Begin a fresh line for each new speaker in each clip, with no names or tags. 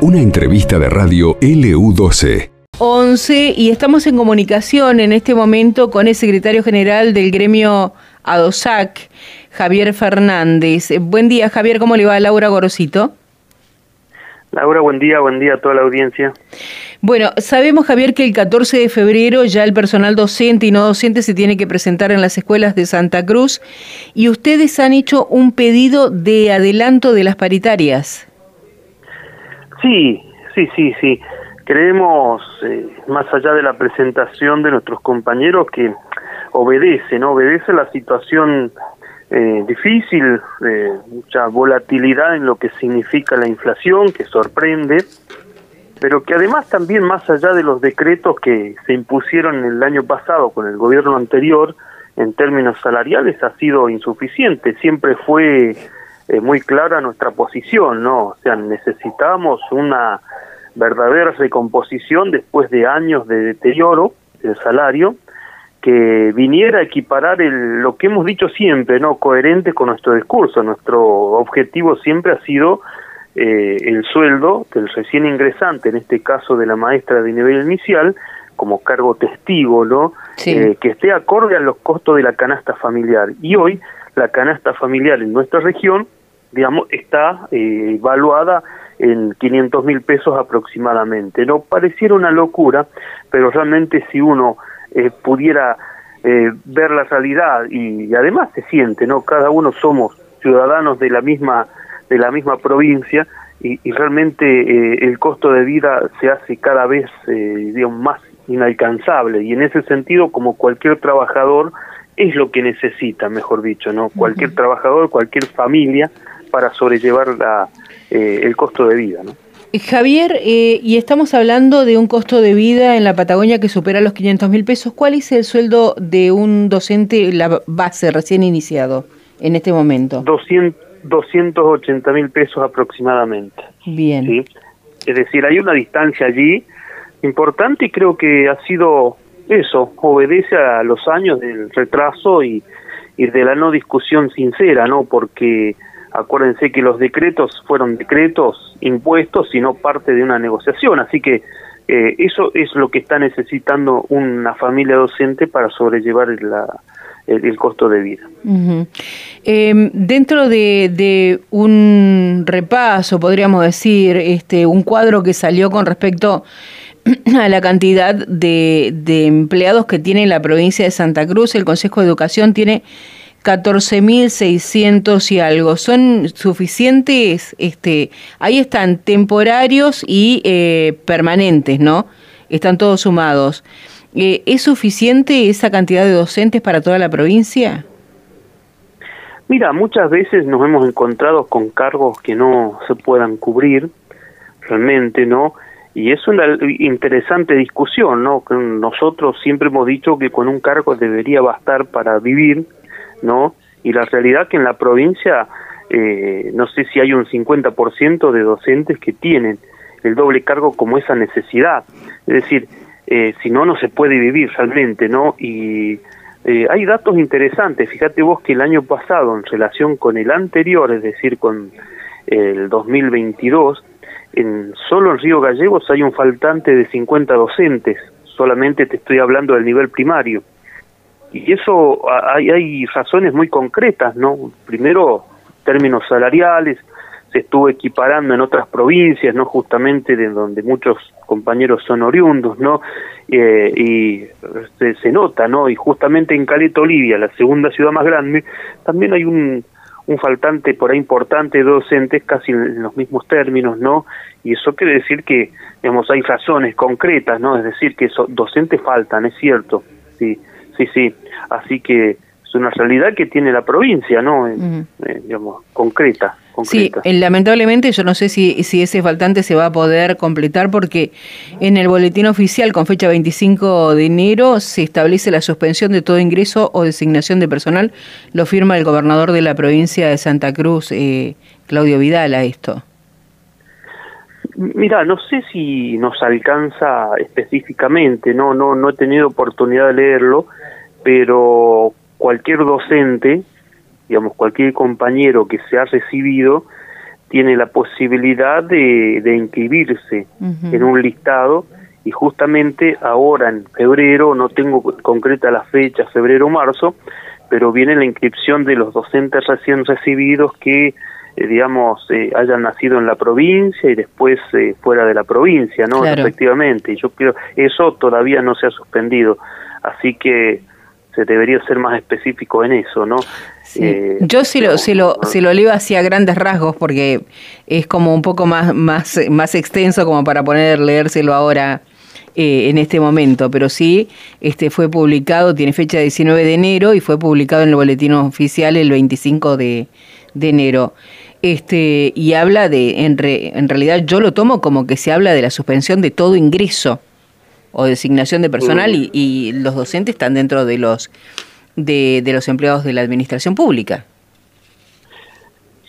Una entrevista de radio LU12.
11 y estamos en comunicación en este momento con el secretario general del gremio ADOSAC, Javier Fernández. Buen día, Javier, ¿cómo le va Laura Gorosito?
Laura, buen día, buen día a toda la audiencia.
Bueno, sabemos, Javier, que el 14 de febrero ya el personal docente y no docente se tiene que presentar en las escuelas de Santa Cruz y ustedes han hecho un pedido de adelanto de las paritarias.
Sí, sí, sí, sí. Creemos, eh, más allá de la presentación de nuestros compañeros, que obedece, ¿no? Obedece la situación eh, difícil, eh, mucha volatilidad en lo que significa la inflación, que sorprende, pero que además también más allá de los decretos que se impusieron el año pasado con el gobierno anterior, en términos salariales ha sido insuficiente, siempre fue eh, muy clara nuestra posición, ¿no? O sea, necesitamos una verdadera recomposición después de años de deterioro del salario que viniera a equiparar el, lo que hemos dicho siempre, ¿no? Coherente con nuestro discurso. Nuestro objetivo siempre ha sido eh, el sueldo del recién ingresante, en este caso de la maestra de nivel inicial, como cargo testigo, ¿no? Eh, que esté acorde a los costos de la canasta familiar. Y hoy la canasta familiar en nuestra región, digamos, está eh, evaluada en 500 mil pesos aproximadamente. No pareciera una locura, pero realmente si uno pudiera ver la realidad y, además se siente, ¿no? Cada uno somos ciudadanos de la misma de la misma provincia y, realmente eh, el costo de vida se hace cada vez eh, digamos, más inalcanzable y en ese sentido como cualquier trabajador es lo que necesita, mejor dicho, no cualquier trabajador, cualquier familia para sobrellevar la, eh, el costo de vida, ¿no?
Javier, y estamos hablando de un costo de vida en la Patagonia que supera los 500 mil pesos. ¿Cuál es el sueldo de un docente, la base recién iniciado en este momento?
200, 280 mil pesos aproximadamente.
Bien.
¿sí? Es decir, hay una distancia allí importante y creo que ha sido eso, obedece a los años del retraso y, y de la no discusión sincera, ¿no? Porque acuérdense que los decretos fueron decretos impuestos y no parte de una negociación, así que eh, eso es lo que está necesitando una familia docente para sobrellevar la, el, costo de vida.
Em, dentro de, un repaso, podríamos decir, este, un cuadro que salió con respecto a la cantidad de, empleados que tiene la provincia de Santa Cruz, el Consejo de Educación tiene 14.600 y algo. ¿Son suficientes? Este, ahí están temporarios y eh, permanentes, ¿no? Están todos sumados. Eh, ¿Es suficiente esa cantidad de docentes para toda la provincia?
Mira, muchas veces nos hemos encontrado con cargos que no se puedan cubrir, realmente, ¿no? Y es una interesante discusión, ¿no? Nosotros siempre hemos dicho que con un cargo debería bastar para vivir, ¿no? Y la realidad que en la provincia, eh, no sé si hay un 50% de docentes que tienen el doble cargo como esa necesidad. Es decir, eh, si no, no se puede vivir realmente, ¿no? Y eh, hay datos interesantes, fíjate vos que el año pasado, en relación con el anterior, es decir, con el 2022, en, solo en Río Gallegos hay un faltante de 50 docentes, solamente te estoy hablando del nivel primario. Y eso hay, hay razones muy concretas, ¿no? Primero, términos salariales, se estuvo equiparando en otras provincias, no justamente de donde muchos compañeros son oriundos, ¿no? Eh, y se, nota, ¿no? Y justamente en Caleta Olivia, la segunda ciudad más grande, también hay un, un faltante por ahí importante de docentes casi en los mismos términos, ¿no? Y eso quiere decir que, digamos, hay razones concretas, ¿no? Es decir, que docentes faltan, es cierto, sí, sí, sí. Así que es una realidad que tiene la provincia, ¿no? Eh, digamos, concreta.
Sí, eh, lamentablemente yo no sé si, si ese faltante se va a poder completar porque en el boletín oficial con fecha 25 de enero se establece la suspensión de todo ingreso o designación de personal. Lo firma el gobernador de la provincia de Santa Cruz, eh, Claudio Vidal, a esto.
Mira, no sé si nos alcanza específicamente, no, no, no he tenido oportunidad de leerlo, pero cualquier docente digamos, cualquier compañero que se ha recibido tiene la posibilidad de, de inscribirse en un listado y justamente ahora en febrero, no tengo concreta la fecha, febrero o marzo, pero viene la inscripción de los docentes recién recibidos que, eh, digamos, eh, hayan nacido en la provincia y después eh, fuera de la provincia, ¿no? Efectivamente, yo creo, eso todavía no se ha suspendido, así que se debería ser más específico en eso, ¿no?
Eh, Yo sí lo, se lo, se lo leo hacia grandes rasgos porque es como un poco más, más, más extenso como para poner, leérselo ahora eh, en este momento, pero sí este fue publicado, tiene fecha 19 de enero y fue publicado en el boletín oficial el 25 de, de enero. Este, y habla de, en, en realidad yo lo tomo como que se habla de la suspensión de todo ingreso o designación de personal y, y los docentes están dentro de los de, de los empleados de la administración pública.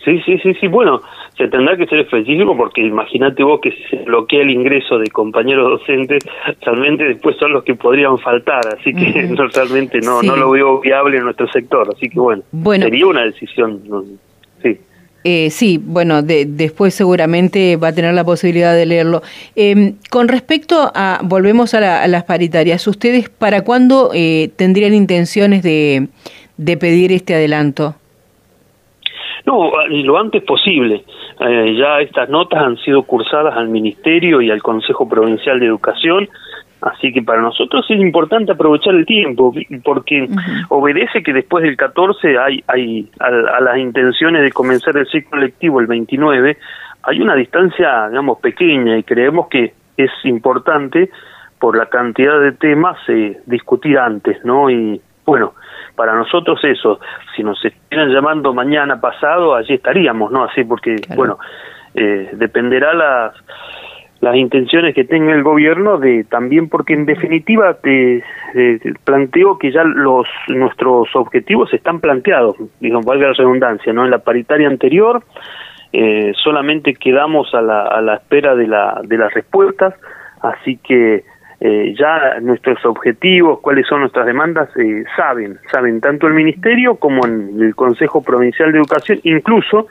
Sí, sí, sí, sí. Bueno, se tendrá que ser específico porque imagínate vos que se bloquea el ingreso de compañeros docentes, realmente después son los que podrían faltar, así que realmente no, no lo veo viable en nuestro sector, así que bueno, bueno sería una decisión.
Eh, sí, bueno, después seguramente va a tener la posibilidad de leerlo. Em, con respecto a, volvemos a, las paritarias, ¿ustedes para cuándo eh, tendrían intenciones de, pedir este adelanto?
No, lo antes posible. Eh, ya estas notas han sido cursadas al Ministerio y al Consejo Provincial de Educación Así que para nosotros es importante aprovechar el tiempo, porque obedece que después del 14 hay, hay a, las intenciones de comenzar el ciclo lectivo el 29, hay una distancia, digamos, pequeña y creemos que es importante por la cantidad de temas eh, discutir antes, ¿no? Y bueno, para nosotros eso, si nos estuvieran llamando mañana pasado, allí estaríamos, ¿no? Así porque, bueno, eh, dependerá las las intenciones que tenga el gobierno de también porque en definitiva te, planteo que ya los nuestros objetivos están planteados digamos valga la redundancia no en la paritaria anterior eh, solamente quedamos a la, a la espera de la de las respuestas así que eh, ya nuestros objetivos, cuáles son nuestras demandas, eh, saben, saben tanto el Ministerio como en el Consejo Provincial de Educación, incluso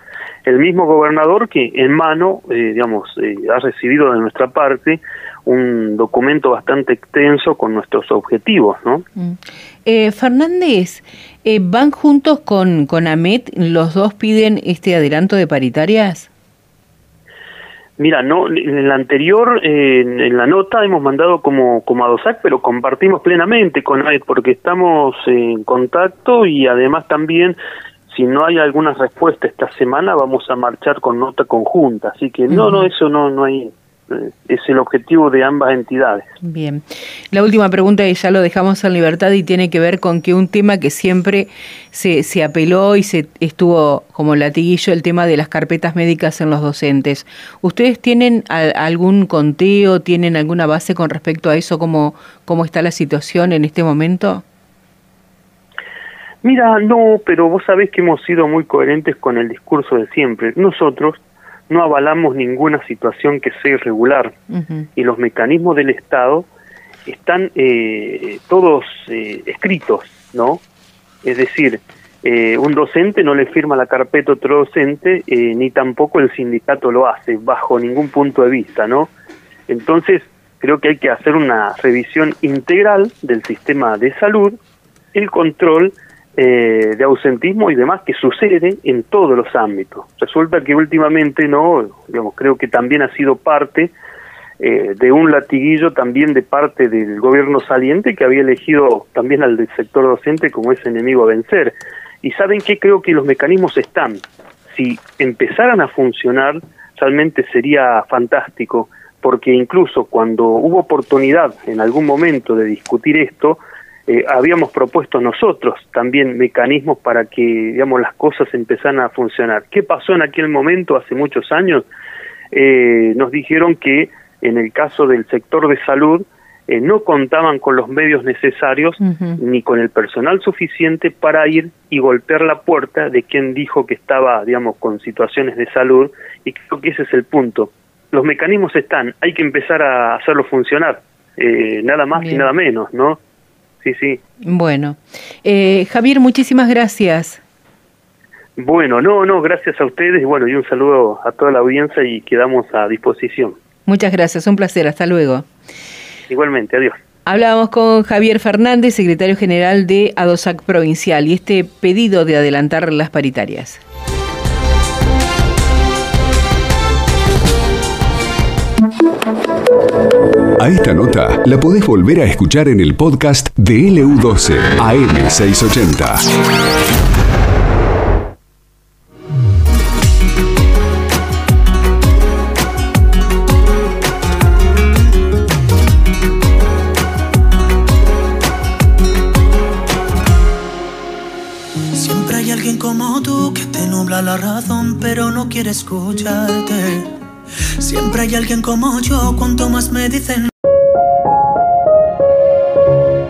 el mismo gobernador que en mano, eh, digamos, ha recibido de nuestra parte un documento bastante extenso con nuestros objetivos, ¿no?
Mm. Fernández, ¿van juntos con, con AMET? ¿Los dos piden este adelanto de paritarias?
Mira, no, en la anterior, en, la nota hemos mandado como, como a DOSAC, pero compartimos plenamente con AED porque estamos en contacto y además también, si no hay alguna respuesta esta semana, vamos a marchar con nota conjunta. Así que no, no, eso no, no hay, es el objetivo de ambas entidades.
Bien. La última pregunta, y ya lo dejamos en libertad, y tiene que ver con que un tema que siempre se, se apeló y se estuvo como latiguillo, el tema de las carpetas médicas en los docentes. ¿Ustedes tienen algún conteo, tienen alguna base con respecto a eso, cómo, cómo está la situación en este momento?
Mira, no, pero vos sabés que hemos sido muy coherentes con el discurso de siempre. Nosotros no avalamos ninguna situación que sea irregular y los mecanismos del Estado están eh, todos eh, escritos, ¿no? Es decir, eh, un docente no le firma la carpeta a otro docente, ni tampoco el sindicato lo hace, bajo ningún punto de vista, ¿no? Entonces, creo que hay que hacer una revisión integral del sistema de salud, el control eh, de ausentismo y demás que sucede en todos los ámbitos. Resulta que últimamente, no, digamos, creo que también ha sido parte eh, de un latiguillo también de parte del gobierno saliente que había elegido también al sector docente como ese enemigo a vencer. Y saben que creo que los mecanismos están. Si empezaran a funcionar, realmente sería fantástico, porque incluso cuando hubo oportunidad en algún momento de discutir esto, eh, habíamos propuesto nosotros también mecanismos para que digamos las cosas empezaran a funcionar. ¿Qué pasó en aquel momento hace muchos años? Eh, nos dijeron que en el caso del sector de salud eh, no contaban con los medios necesarios ni con el personal suficiente para ir y golpear la puerta de quien dijo que estaba, digamos, con situaciones de salud y creo que ese es el punto. Los mecanismos están, hay que empezar a hacerlos funcionar, nada más y nada menos, ¿no? Sí, sí.
Bueno, eh, Javier, muchísimas gracias.
Bueno, no, no, gracias a ustedes y bueno, y un saludo a toda la audiencia y quedamos a disposición.
Muchas gracias, un placer, hasta luego.
Igualmente, adiós.
Hablábamos con Javier Fernández, secretario general de ADOSAC Provincial, y este pedido de adelantar las paritarias.
A esta nota la podés volver a escuchar en el podcast de LU12 AM680.
Siempre hay alguien como tú que te nubla la razón, pero no quiere escucharte. Siempre hay alguien como yo, cuanto más me dicen.